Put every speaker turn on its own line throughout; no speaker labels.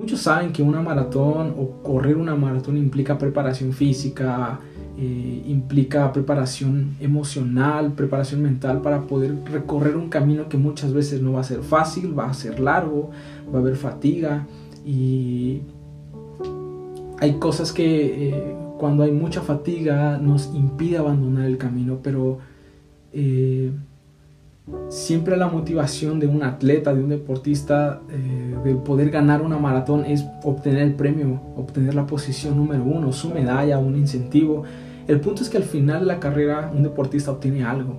Muchos saben que una maratón o correr una maratón implica preparación física, eh, implica preparación emocional, preparación mental para poder recorrer un camino que muchas veces no va a ser fácil, va a ser largo, va a haber fatiga y hay cosas que eh, cuando hay mucha fatiga nos impide abandonar el camino, pero eh, siempre la motivación de un atleta, de un deportista, eh, de poder ganar una maratón es obtener el premio, obtener la posición número uno, su medalla, un incentivo. El punto es que al final de la carrera un deportista obtiene algo.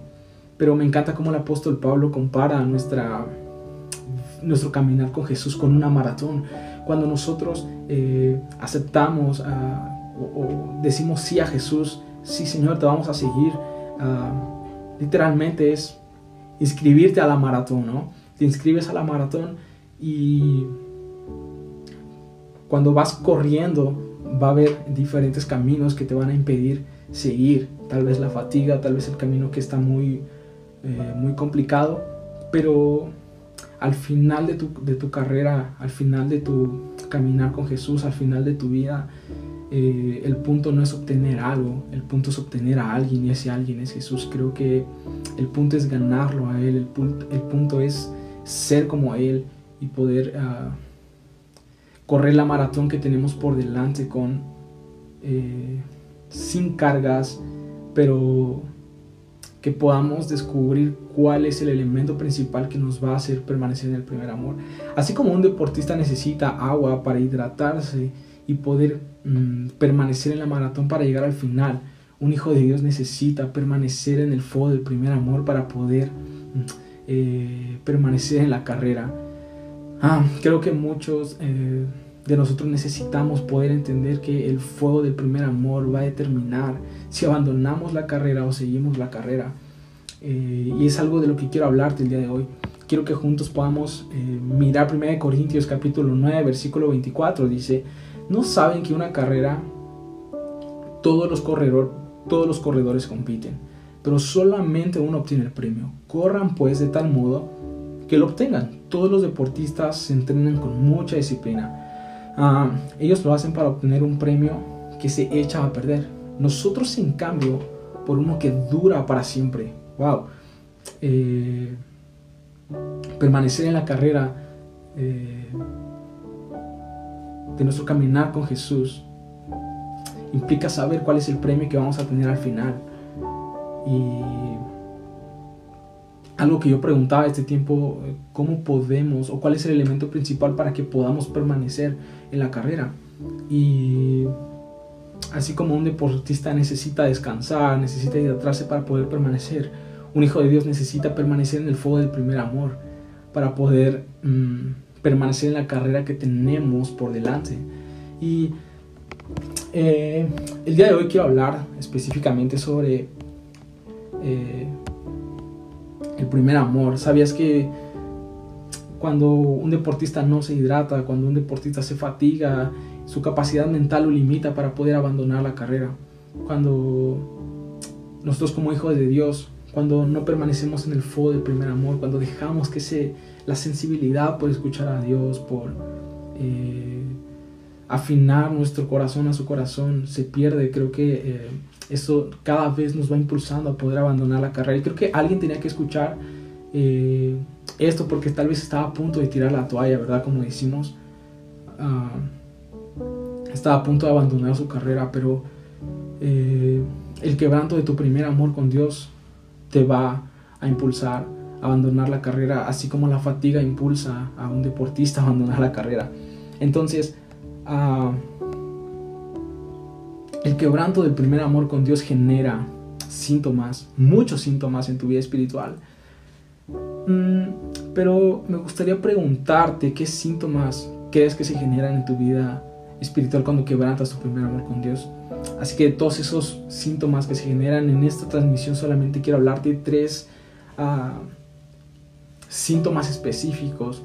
Pero me encanta cómo el apóstol Pablo compara nuestra, nuestro caminar con Jesús con una maratón. Cuando nosotros eh, aceptamos ah, o, decimos sí a Jesús, sí Señor, te vamos a seguir, ah, literalmente es inscribirte a la maratón, ¿no? Te inscribes a la maratón y cuando vas corriendo va a haber diferentes caminos que te van a impedir seguir. Tal vez la fatiga, tal vez el camino que está muy, eh, muy complicado, pero al final de tu, de tu carrera, al final de tu caminar con Jesús, al final de tu vida, eh, el punto no es obtener algo, el punto es obtener a alguien y ese alguien es Jesús. Creo que el punto es ganarlo a Él, el punto, es ser como Él y poder ah, correr la maratón que tenemos por delante con eh, sin cargas, pero que podamos descubrir cuál es el elemento principal que nos va a hacer permanecer en el primer amor. Así como un deportista necesita agua para hidratarse, y poder mm, permanecer en la maratón para llegar al final. Un hijo de Dios necesita permanecer en el fuego del primer amor para poder mm, eh, permanecer en la carrera. Ah, creo que muchos eh, de nosotros necesitamos poder entender que el fuego del primer amor va a determinar si abandonamos la carrera o seguimos la carrera. Eh, y es algo de lo que quiero hablarte el día de hoy. Quiero que juntos podamos mirar 1 Corintios capítulo 9, versículo 24. Dice, no saben que una carrera todos los, corredor, todos los corredores compiten, pero solamente uno obtiene el premio. Corran pues de tal modo que lo obtengan. Todos los deportistas se entrenan con mucha disciplina. Ah, ellos lo hacen para obtener un premio que se echa a perder. Nosotros, en cambio, por uno que dura para siempre. ¡Wow! Eh, permanecer en la carrera eh, de nuestro caminar con Jesús implica saber cuál es el premio que vamos a tener al final. Y algo que yo preguntaba este tiempo, ¿cómo podemos o cuál es el elemento principal para que podamos permanecer en la carrera? Y así como un deportista necesita descansar, necesita hidratarse para poder permanecer, un hijo de Dios necesita permanecer en el fuego del primer amor para poder mm, permanecer en la carrera que tenemos por delante. Y eh, el día de hoy quiero hablar específicamente sobre eh, el primer amor. ¿Sabías que cuando un deportista no se hidrata, cuando un deportista se fatiga, su capacidad mental lo limita para poder abandonar la carrera? Cuando nosotros como hijos de Dios, cuando no permanecemos en el fuego del primer amor, cuando dejamos que se la sensibilidad por escuchar a Dios, por eh, afinar nuestro corazón a su corazón, se pierde. Creo que eh, eso cada vez nos va impulsando a poder abandonar la carrera. Y creo que alguien tenía que escuchar eh, esto porque tal vez estaba a punto de tirar la toalla, ¿verdad? Como decimos, ah, estaba a punto de abandonar su carrera, pero el quebranto de tu primer amor con Dios te va a impulsar abandonar la carrera, así como la fatiga impulsa a un deportista a abandonar la carrera. Entonces, ah, el quebranto del primer amor con Dios genera síntomas, muchos síntomas en tu vida espiritual. Mm, pero me gustaría preguntarte qué síntomas crees que se generan en tu vida espiritual cuando quebrantas tu primer amor con Dios. Así que de todos esos síntomas que se generan en esta transmisión solamente quiero hablarte de tres uh, síntomas específicos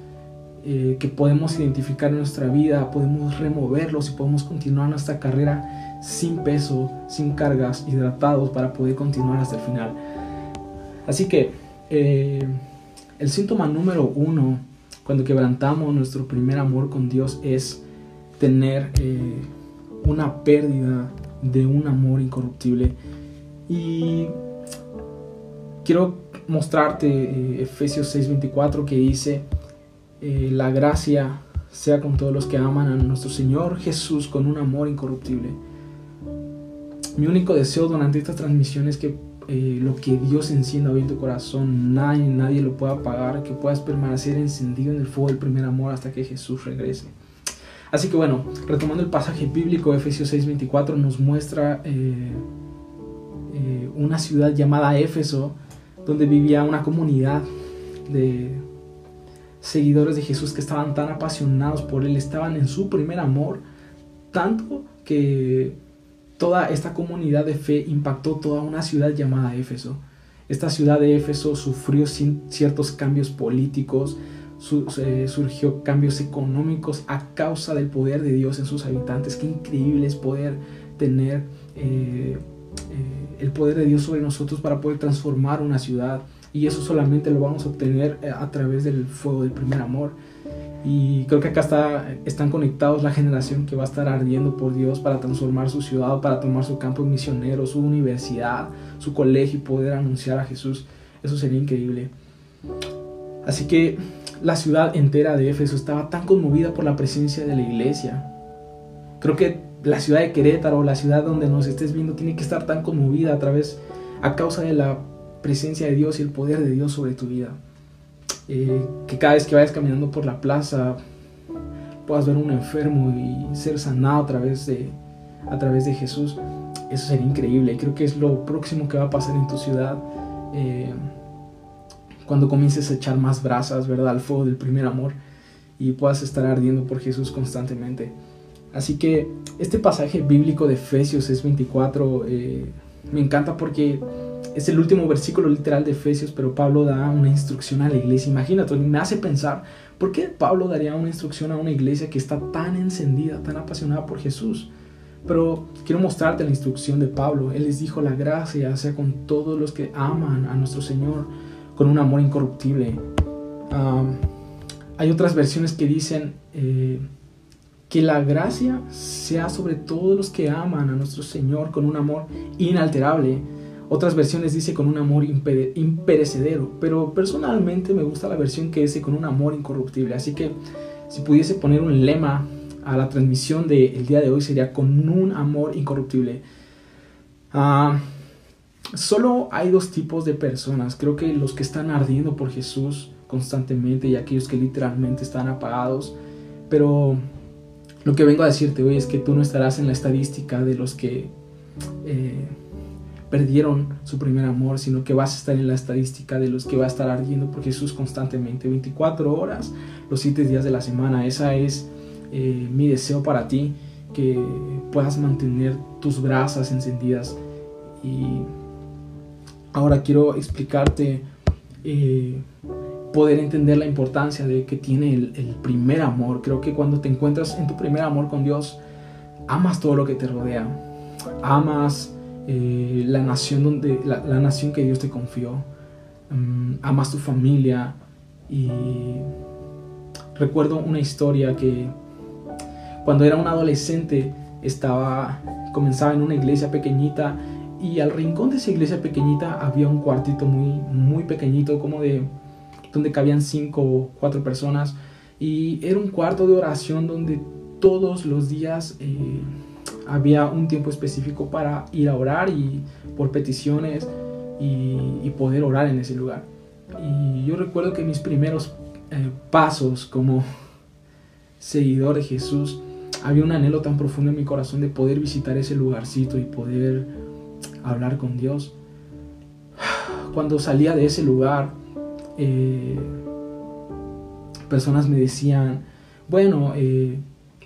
eh, que podemos identificar en nuestra vida, podemos removerlos y podemos continuar nuestra carrera sin peso, sin cargas, hidratados para poder continuar hasta el final. Así que eh, el síntoma número uno cuando quebrantamos nuestro primer amor con Dios es tener eh, una pérdida de un amor incorruptible. Y quiero mostrarte eh, Efesios 6:24 que dice, eh, la gracia sea con todos los que aman a nuestro Señor Jesús con un amor incorruptible. Mi único deseo durante estas transmisiones es que eh, lo que Dios encienda hoy en tu corazón, nadie, nadie lo pueda apagar, que puedas permanecer encendido en el fuego del primer amor hasta que Jesús regrese. Así que bueno, retomando el pasaje bíblico, Efesios 6:24 nos muestra eh, eh, una ciudad llamada Éfeso, donde vivía una comunidad de seguidores de Jesús que estaban tan apasionados por Él, estaban en su primer amor, tanto que toda esta comunidad de fe impactó toda una ciudad llamada Éfeso. Esta ciudad de Éfeso sufrió ciertos cambios políticos, eh, surgió cambios económicos a causa del poder de Dios en sus habitantes. Qué increíble es poder tener eh, eh, el poder de Dios sobre nosotros para poder transformar una ciudad. Y eso solamente lo vamos a obtener a través del fuego del primer amor. Y creo que acá está, están conectados la generación que va a estar ardiendo por Dios para transformar su ciudad, para tomar su campo misionero, su universidad, su colegio y poder anunciar a Jesús. Eso sería increíble. Así que la ciudad entera de Éfeso estaba tan conmovida por la presencia de la iglesia. Creo que la ciudad de Querétaro, la ciudad donde nos estés viendo, tiene que estar tan conmovida a través, a causa de la presencia de Dios y el poder de Dios sobre tu vida. Eh, que cada vez que vayas caminando por la plaza puedas ver un enfermo y ser sanado a través de, a través de Jesús. Eso sería increíble. Creo que es lo próximo que va a pasar en tu ciudad. Eh, cuando comiences a echar más brasas, ¿verdad? Al fuego del primer amor y puedas estar ardiendo por Jesús constantemente. Así que este pasaje bíblico de Efesios es 24. Eh, me encanta porque es el último versículo literal de Efesios, pero Pablo da una instrucción a la iglesia. Imagínate, me hace pensar, ¿por qué Pablo daría una instrucción a una iglesia que está tan encendida, tan apasionada por Jesús? Pero quiero mostrarte la instrucción de Pablo. Él les dijo la gracia sea con todos los que aman a nuestro Señor con un amor incorruptible. hay otras versiones que dicen eh, que la gracia sea sobre todos los que aman a nuestro Señor con un amor inalterable otras versiones dice con un amor imperecedero, pero personalmente me gusta la versión que dice con un amor incorruptible. Así que si pudiese poner un lema a la transmisión del día de hoy sería con un amor incorruptible. Ah, solo hay dos tipos de personas. Creo que los que están ardiendo por Jesús constantemente y aquellos que literalmente están apagados. Pero lo que vengo a decirte hoy es que tú no estarás en la estadística de los que... Eh, perdieron su primer amor, sino que vas a estar en la estadística de los que va a estar ardiendo por Jesús constantemente, 24 horas, los 7 días de la semana. Esa es eh, mi deseo para ti, que puedas mantener tus brasas encendidas. Y ahora quiero explicarte, eh, poder entender la importancia de que tiene el, primer amor. Creo que cuando te encuentras en tu primer amor con Dios, amas todo lo que te rodea. Amas eh, la, nación donde, la, nación que Dios te confió, mm, amas tu familia y recuerdo una historia que cuando era un adolescente estaba, comenzaba en una iglesia pequeñita y al rincón de esa iglesia pequeñita había un cuartito muy, muy pequeñito, como de donde cabían cinco o cuatro personas y era un cuarto de oración donde todos los días eh, había un tiempo específico para ir a orar y por peticiones y, poder orar en ese lugar. Y yo recuerdo que mis primeros eh, pasos como seguidor de Jesús, había un anhelo tan profundo en mi corazón de poder visitar ese lugarcito y poder hablar con Dios. Cuando salía de ese lugar, eh, personas me decían, bueno, eh,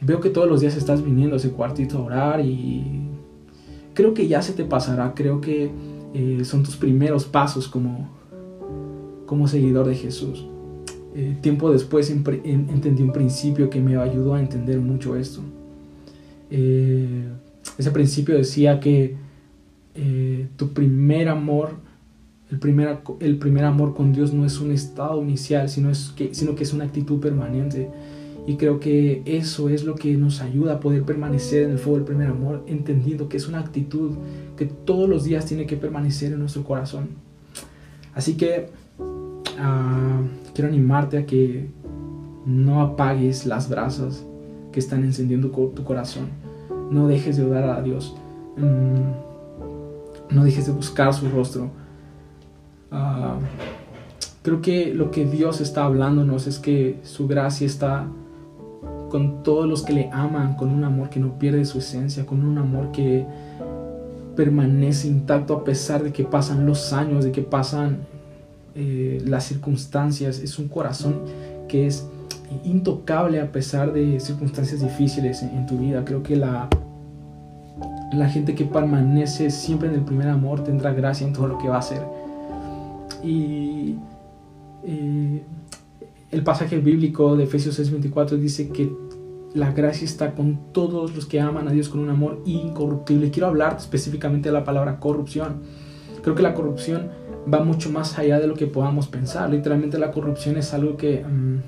Veo que todos los días estás viniendo a ese cuartito a orar y creo que ya se te pasará, creo que eh, son tus primeros pasos como, como seguidor de Jesús. Tiempo después entendí un principio que me ayudó a entender mucho esto. Ese principio decía que tu primer amor El primer, el primer amor con Dios no es un estado inicial, sino, es que, sino que es una actitud permanente. Y creo que eso es lo que nos ayuda a poder permanecer en el fuego del primer amor, entendiendo que es una actitud que todos los días tiene que permanecer en nuestro corazón. Así que uh, quiero animarte a que no apagues las brasas que están encendiendo tu corazón. No dejes de orar a Dios. Mm, no dejes de buscar su rostro. Uh, creo que lo que Dios está hablándonos es que su gracia está con todos los que le aman, con un amor que no pierde su esencia, con un amor que permanece intacto a pesar de que pasan los años, de que pasan eh, las circunstancias. Es un corazón que es intocable a pesar de circunstancias difíciles en, tu vida. Creo que la, la gente que permanece siempre en el primer amor tendrá gracia en todo lo que va a hacer. Y eh, el pasaje bíblico de Efesios 6:24 dice que la gracia está con todos los que aman a Dios con un amor incorruptible. Quiero hablar específicamente de la palabra corrupción. Creo que la corrupción va mucho más allá de lo que podamos pensar. Literalmente la corrupción es algo que, mm,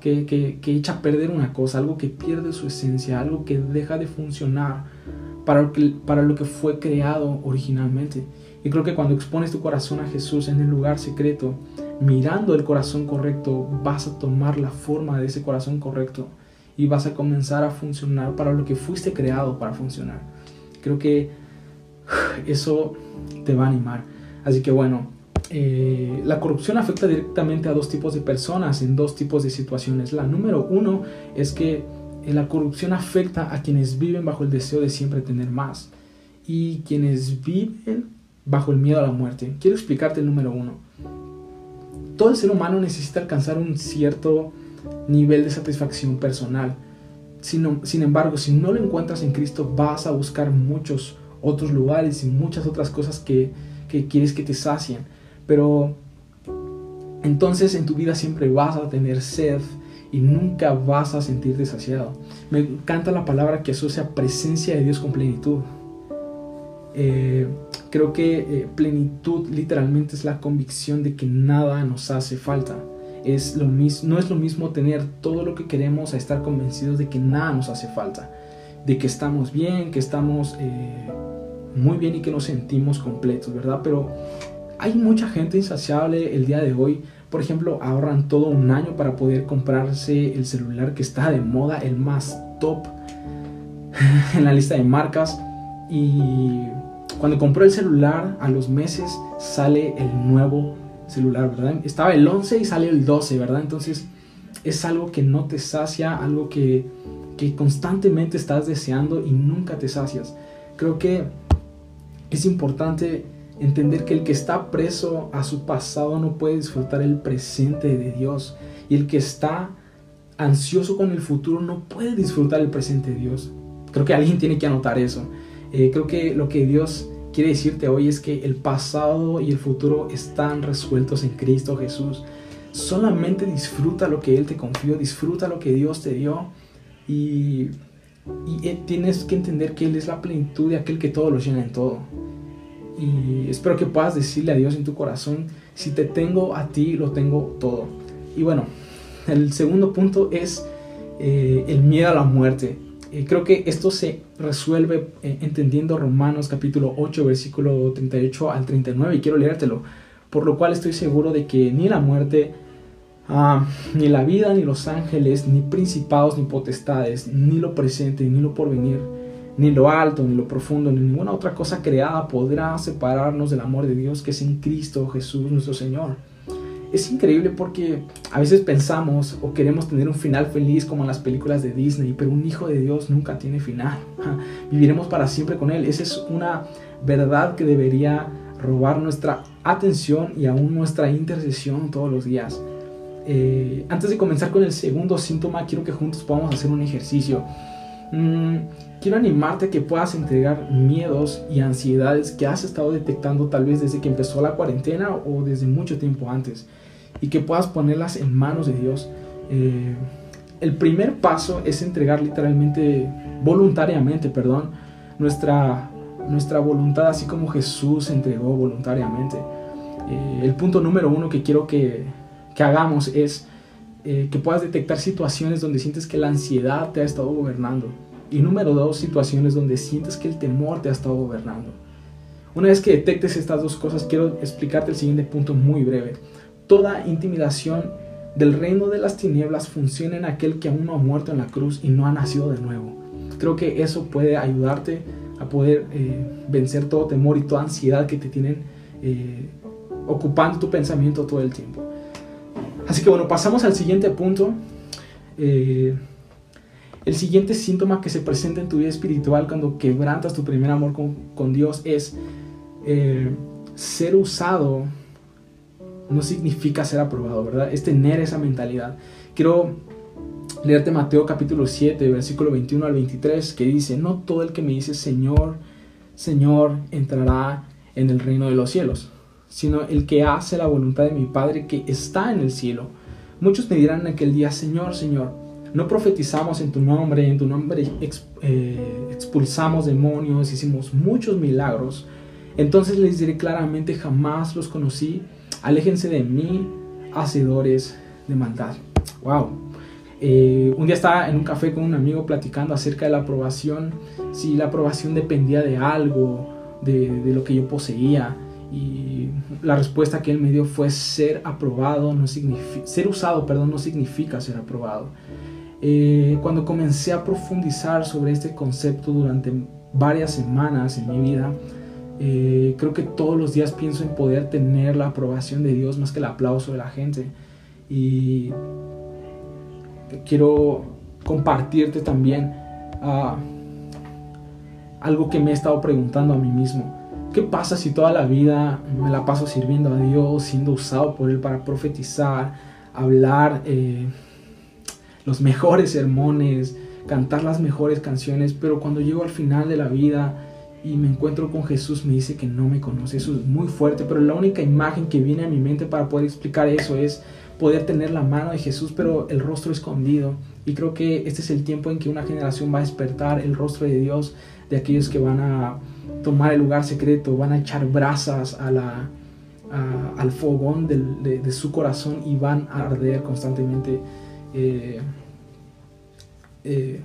que, echa a perder una cosa, algo que pierde su esencia, algo que deja de funcionar para lo que, para lo que fue creado originalmente. Y creo que cuando expones tu corazón a Jesús en el lugar secreto, mirando el corazón correcto, vas a tomar la forma de ese corazón correcto y vas a comenzar a funcionar para lo que fuiste creado para funcionar. Creo que eso te va a animar. Así que bueno, eh, la corrupción afecta directamente a dos tipos de personas en dos tipos de situaciones. La número uno es que eh, la corrupción afecta a quienes viven bajo el deseo de siempre tener más y quienes viven bajo el miedo a la muerte. Quiero explicarte el número uno. Todo el ser humano necesita alcanzar un cierto nivel de satisfacción personal. Sin, embargo, si no lo encuentras en Cristo, vas a buscar muchos otros lugares y muchas otras cosas que quieres que te sacien. Pero entonces en tu vida siempre vas a tener sed y nunca vas a sentirte saciado. Me encanta la palabra que asocia presencia de Dios con plenitud. Eh, creo que eh, plenitud literalmente es la convicción de que nada nos hace falta. Es lo mismo, no es lo mismo tener todo lo que queremos a estar convencidos de que nada nos hace falta, de que estamos bien, que estamos eh, muy bien y que nos sentimos completos, ¿verdad? Pero hay mucha gente insaciable el día de hoy. Por ejemplo, ahorran todo un año para poder comprarse el celular que está de moda, el más top en la lista de marcas. Y cuando compró el celular, a los meses sale el nuevo celular, ¿verdad? Estaba el 11 y sale el 12, ¿verdad? Entonces es algo que no te sacia, algo que, que constantemente estás deseando y nunca te sacias. Creo que es importante entender que el que está preso a su pasado no puede disfrutar el presente de Dios. Y el que está ansioso con el futuro no puede disfrutar el presente de Dios. Creo que alguien tiene que anotar eso. Eh, creo que lo que Dios quiere decirte hoy es que el pasado y el futuro están resueltos en Cristo Jesús. Solamente disfruta lo que Él te confió, disfruta lo que Dios te dio y y eh, tienes que entender que Él es la plenitud de aquel que todo lo llena en todo. Y espero que puedas decirle a Dios en tu corazón, si te tengo a ti, lo tengo todo. Y bueno, el segundo punto es eh, el miedo a la muerte. Eh, creo que esto se resuelve entendiendo Romanos capítulo 8, versículo 38 al 39, y quiero leértelo. Por lo cual estoy seguro de que ni la muerte, Ah, ni la vida, ni los ángeles, ni principados, ni potestades, ni lo presente, ni lo porvenir, ni lo alto, ni lo profundo, ni ninguna otra cosa creada podrá separarnos del amor de Dios que es en Cristo Jesús nuestro Señor. Es increíble porque a veces pensamos o queremos tener un final feliz como en las películas de Disney, pero un hijo de Dios nunca tiene final. Viviremos para siempre con Él. Esa es una verdad que debería robar nuestra atención y aún nuestra intercesión todos los días. Eh, antes de comenzar con el segundo síntoma, quiero que juntos podamos hacer un ejercicio. Mm, quiero animarte a que puedas entregar miedos y ansiedades que has estado detectando tal vez desde que empezó la cuarentena o desde mucho tiempo antes y que puedas ponerlas en manos de Dios. Eh, el primer paso es entregar literalmente, voluntariamente, perdón, nuestra, nuestra voluntad así como Jesús entregó voluntariamente. Eh, el punto número uno que quiero que, que hagamos es eh, que puedas detectar situaciones donde sientes que la ansiedad te ha estado gobernando. Y número dos, situaciones donde sientes que el temor te ha estado gobernando. Una vez que detectes estas dos cosas, quiero explicarte el siguiente punto muy breve. Toda intimidación del reino de las tinieblas funciona en aquel que aún no ha muerto en la cruz y no ha nacido de nuevo. Creo que eso puede ayudarte a poder eh, vencer todo temor y toda ansiedad que te tienen eh, ocupando tu pensamiento todo el tiempo. Así que bueno, pasamos al siguiente punto. Eh, el siguiente síntoma que se presenta en tu vida espiritual cuando quebrantas tu primer amor con, Dios es ser usado no significa ser aprobado, ¿verdad? Es tener esa mentalidad. Quiero leerte Mateo capítulo 7, versículo 21 al 23, que dice, no todo el que me dice Señor, Señor, entrará en el reino de los cielos, sino el que hace la voluntad de mi Padre que está en el cielo. Muchos me dirán en aquel día, Señor, Señor, no profetizamos en tu nombre, en tu nombre eh, expulsamos demonios, hicimos muchos milagros. Entonces les diré claramente, jamás los conocí, aléjense de mí, hacedores de maldad. Wow, eh, un día estaba en un café con un amigo platicando acerca de la aprobación, si la aprobación dependía de algo, de, lo que yo poseía. Y la respuesta que él me dio fue ser aprobado, no significa, ser usado, perdón, no significa ser aprobado. Eh, cuando comencé a profundizar sobre este concepto durante varias semanas en mi vida, eh, creo que todos los días pienso en poder tener la aprobación de Dios más que el aplauso de la gente. Y quiero compartirte también ah, algo que me he estado preguntando a mí mismo. ¿Qué pasa si toda la vida me la paso sirviendo a Dios, siendo usado por Él para profetizar, hablar eh, los mejores sermones, cantar las mejores canciones, pero cuando llego al final de la vida y me encuentro con Jesús me dice que no me conoce? Eso es muy fuerte, pero la única imagen que viene a mi mente para poder explicar eso es poder tener la mano de Jesús, pero el rostro escondido. Y creo que este es el tiempo en que una generación va a despertar el rostro de Dios, de aquellos que van a tomar el lugar secreto, van a echar brasas a la, al fogón de, su corazón y van a arder constantemente eh, eh,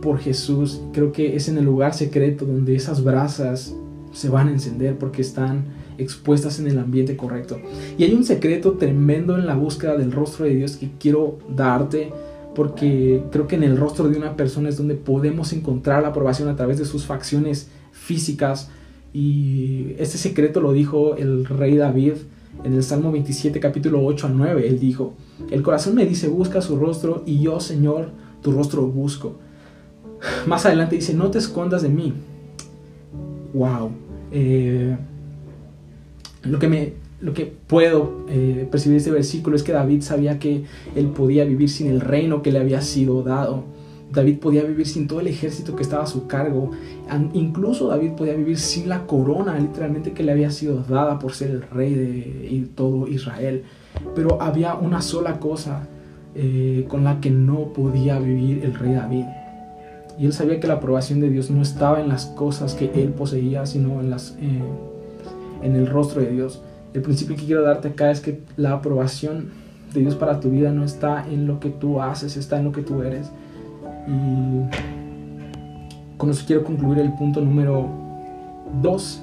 por Jesús. Creo que es en el lugar secreto donde esas brasas se van a encender porque están expuestas en el ambiente correcto. Y hay un secreto tremendo en la búsqueda del rostro de Dios que quiero darte porque creo que en el rostro de una persona es donde podemos encontrar la aprobación a través de sus facciones físicas. Y este secreto lo dijo el rey David en el Salmo 27, capítulo 8 a 9. Él dijo, el corazón me dice, busca su rostro y yo, Señor, tu rostro busco. Más adelante dice, no te escondas de mí. Wow. Eh, lo que, me, lo que puedo eh, percibir de este versículo es que David sabía que él podía vivir sin el reino que le había sido dado. David podía vivir sin todo el ejército que estaba a su cargo. Incluso David podía vivir sin la corona literalmente que le había sido dada por ser el rey de todo Israel. Pero había una sola cosa eh, con la que no podía vivir el rey David. Y él sabía que la aprobación de Dios no estaba en las cosas que él poseía, sino en. Eh, en el rostro de Dios. El principio que quiero darte acá es que la aprobación de Dios para tu vida no está en lo que tú haces, está en lo que tú eres. Y con eso quiero concluir el punto número 2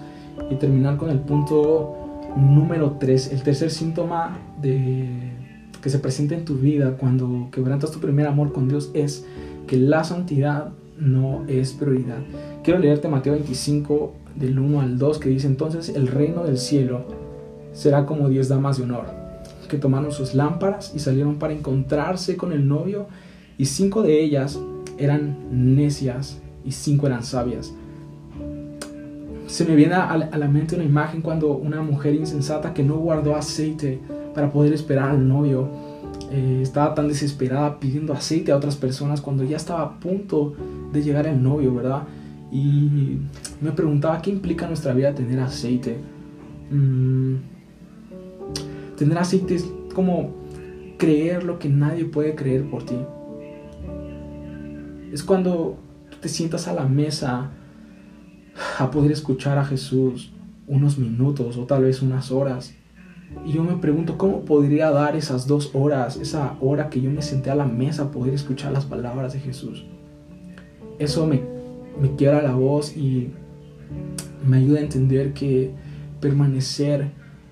y terminar con el punto número 3. El tercer síntoma de, que se presenta en tu vida cuando quebrantas tu primer amor con Dios es que la santidad no es prioridad. Quiero leerte Mateo 25, del 1 al 2 que dice entonces el reino del cielo será como diez damas de honor que tomaron sus lámparas y salieron para encontrarse con el novio y cinco de ellas eran necias y cinco eran sabias. Se me viene a la mente una imagen cuando una mujer insensata que no guardó aceite para poder esperar al novio eh, estaba tan desesperada pidiendo aceite a otras personas cuando ya estaba a punto de llegar el novio, ¿verdad? Y me preguntaba qué implica nuestra vida tener aceite. Mm, tener aceite es como creer lo que nadie puede creer por ti. Es cuando te sientas a la mesa a poder escuchar a Jesús unos minutos o tal vez unas horas. Y yo me pregunto cómo podría dar esas dos horas, esa hora que yo me senté a la mesa, poder escuchar las palabras de Jesús. Eso me, me quiebra la voz y me ayuda a entender que permanecer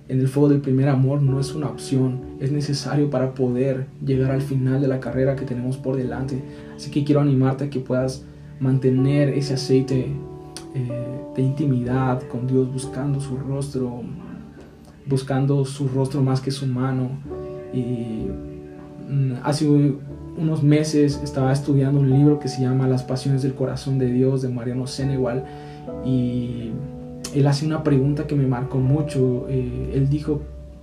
en el fuego del primer amor no es una opción, es necesario para poder llegar al final de la carrera que tenemos por delante. Así que quiero animarte a que puedas mantener ese aceite eh, de intimidad con Dios, buscando su rostro, buscando su rostro más que su mano. Y mm, hace unos meses estaba estudiando un libro que se llama Las Pasiones del Corazón de Dios de Mariano Senegal y él hace una pregunta que me marcó mucho. Eh, él dijo,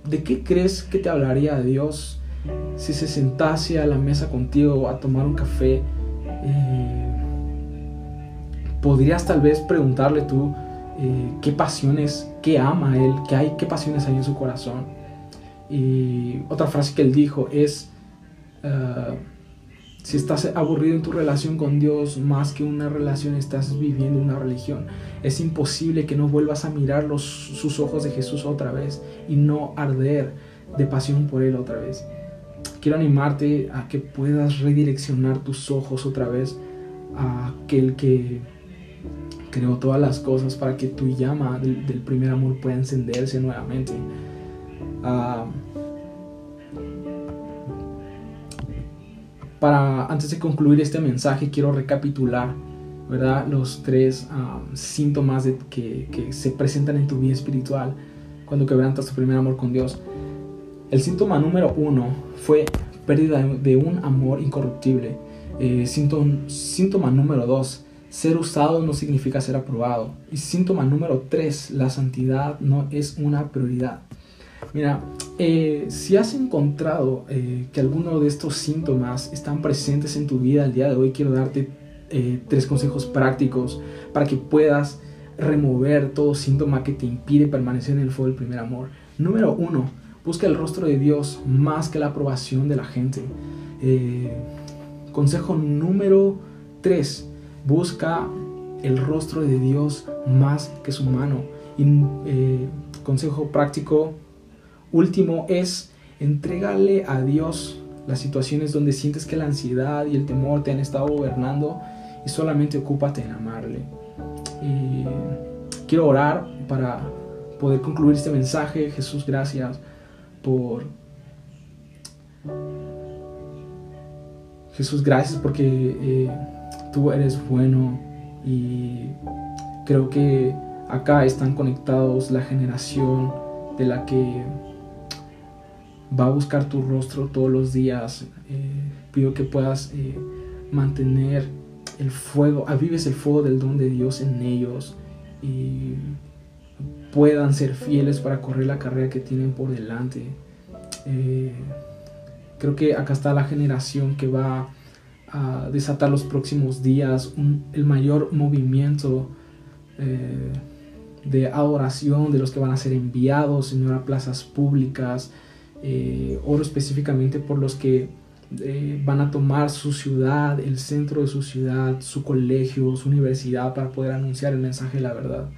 ¿de qué crees que te hablaría Dios si se sentase a la mesa contigo a tomar un café? Eh, podrías tal vez preguntarle tú eh, qué pasiones, qué ama él, qué hay, qué pasiones hay en su corazón. Y otra frase que él dijo es, si estás aburrido en tu relación con Dios, más que una relación, estás viviendo una religión. Es imposible que no vuelvas a mirar los, sus ojos de Jesús otra vez y no arder de pasión por Él otra vez. Quiero animarte a que puedas redireccionar tus ojos otra vez a aquel que creó todas las cosas para que tu llama del, primer amor pueda encenderse nuevamente. Ah, para antes de concluir este mensaje quiero recapitular ¿verdad? los tres síntomas de, que, que, se presentan en tu vida espiritual cuando quebrantas tu primer amor con Dios. El síntoma número uno fue pérdida de un amor incorruptible. Eh, síntoma, síntoma número dos, ser usado no significa ser aprobado. Y síntoma número tres, la santidad no es una prioridad. Mira, eh, si has encontrado eh, que alguno de estos síntomas están presentes en tu vida el día de hoy, quiero darte eh, tres consejos prácticos para que puedas remover todo síntoma que te impide permanecer en el fuego del primer amor. Número uno, busca el rostro de Dios más que la aprobación de la gente. consejo número tres, busca el rostro de Dios más que su mano. Y, consejo práctico Último es entregarle a Dios las situaciones donde sientes que la ansiedad y el temor te han estado gobernando y solamente ocúpate en amarle. Y quiero orar para poder concluir este mensaje. Jesús, gracias por... Jesús, gracias porque eh, tú eres bueno y creo que acá están conectados la generación de la que va a buscar tu rostro todos los días. Eh, pido que puedas eh, mantener el fuego, avives el fuego del don de Dios en ellos y puedan ser fieles para correr la carrera que tienen por delante. Eh, creo que acá está la generación que va a desatar los próximos días el mayor movimiento de adoración de los que van a ser enviados, Señor, a plazas públicas, eh, oro específicamente por los que eh, van a tomar su ciudad, el centro de su ciudad, su colegio, su universidad para poder anunciar el mensaje de la verdad.